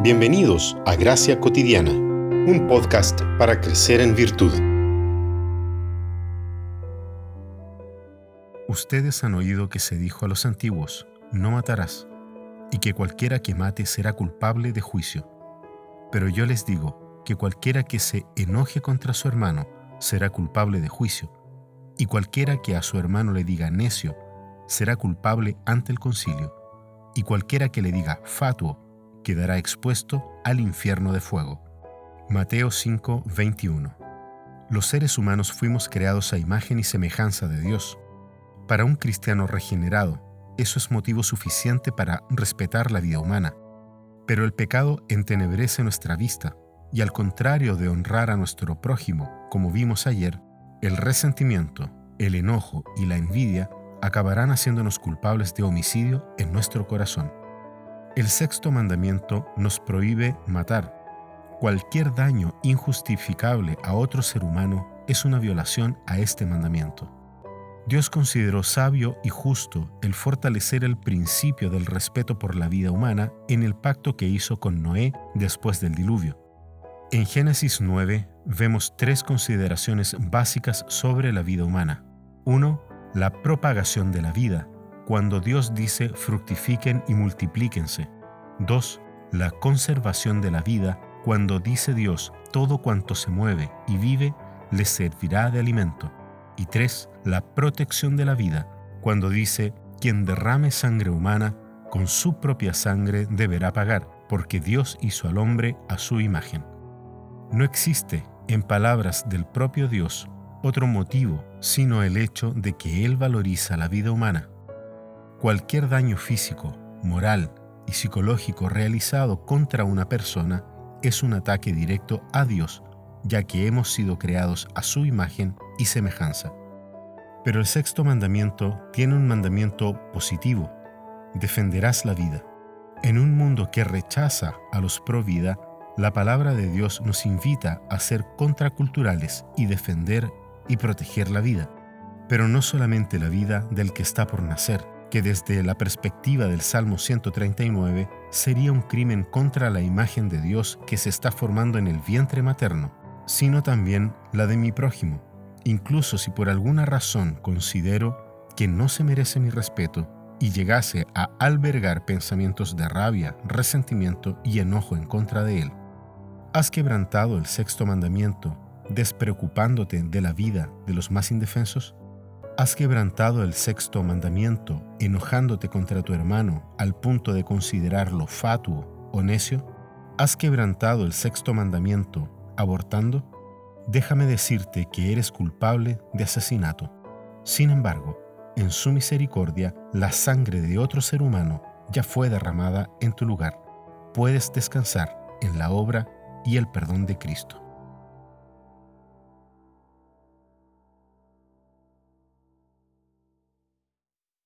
Bienvenidos a Gracia Cotidiana, un podcast para crecer en virtud. Ustedes han oído que se dijo a los antiguos, no matarás, y que cualquiera que mate será culpable de juicio. Pero yo les digo que cualquiera que se enoje contra su hermano será culpable de juicio, y cualquiera que a su hermano le diga necio será culpable ante el concilio, y cualquiera que le diga fatuo quedará expuesto al infierno de fuego. Mateo 5, 21. Los seres humanos fuimos creados a imagen y semejanza de Dios. Para un cristiano regenerado, eso es motivo suficiente para respetar la vida humana. Pero el pecado entenebrece nuestra vista, y al contrario de honrar a nuestro prójimo, como vimos ayer, el resentimiento, el enojo y la envidia acabarán haciéndonos culpables de homicidio en nuestro corazón. El sexto mandamiento nos prohíbe matar. Cualquier daño injustificable a otro ser humano es una violación a este mandamiento. Dios consideró sabio y justo el fortalecer el principio del respeto por la vida humana en el pacto que hizo con Noé después del diluvio. En Génesis 9 vemos tres consideraciones básicas sobre la vida humana. 1. La propagación de la vida, cuando Dios dice fructifiquen y multiplíquense. 2. La conservación de la vida, cuando dice Dios todo cuanto se mueve y vive les servirá de alimento. Y 3. La protección de la vida, cuando dice quien derrame sangre humana, con su propia sangre deberá pagar, porque Dios hizo al hombre a su imagen. No existe, en palabras del propio Dios, otro motivo sino el hecho de que Él valoriza la vida humana Cualquier daño físico, moral y psicológico realizado contra una persona es un ataque directo a Dios, ya que hemos sido creados a su imagen y semejanza. Pero el sexto mandamiento tiene un mandamiento positivo. Defenderás la vida. En un mundo que rechaza a los pro vida, la palabra de Dios nos invita a ser contraculturales y defender y proteger la vida. Pero no solamente la vida del que está por nacer, que desde la perspectiva del Salmo 139 sería un crimen contra la imagen de Dios que se está formando en el vientre materno, sino también la de mi prójimo, incluso si por alguna razón considero que no se merece mi respeto y llegase a albergar pensamientos de rabia, resentimiento y enojo en contra de él. Has quebrantado el sexto mandamiento, despreocupándote de la vida de los más indefensos? ¿Has quebrantado el sexto mandamiento enojándote contra tu hermano al punto de considerarlo fatuo o necio? ¿Has quebrantado el sexto mandamiento abortando? Déjame decirte que eres culpable de asesinato. Sin embargo, en su misericordia, la sangre de otro ser humano ya fue derramada en tu lugar. Puedes descansar en la obra y el perdón de Cristo.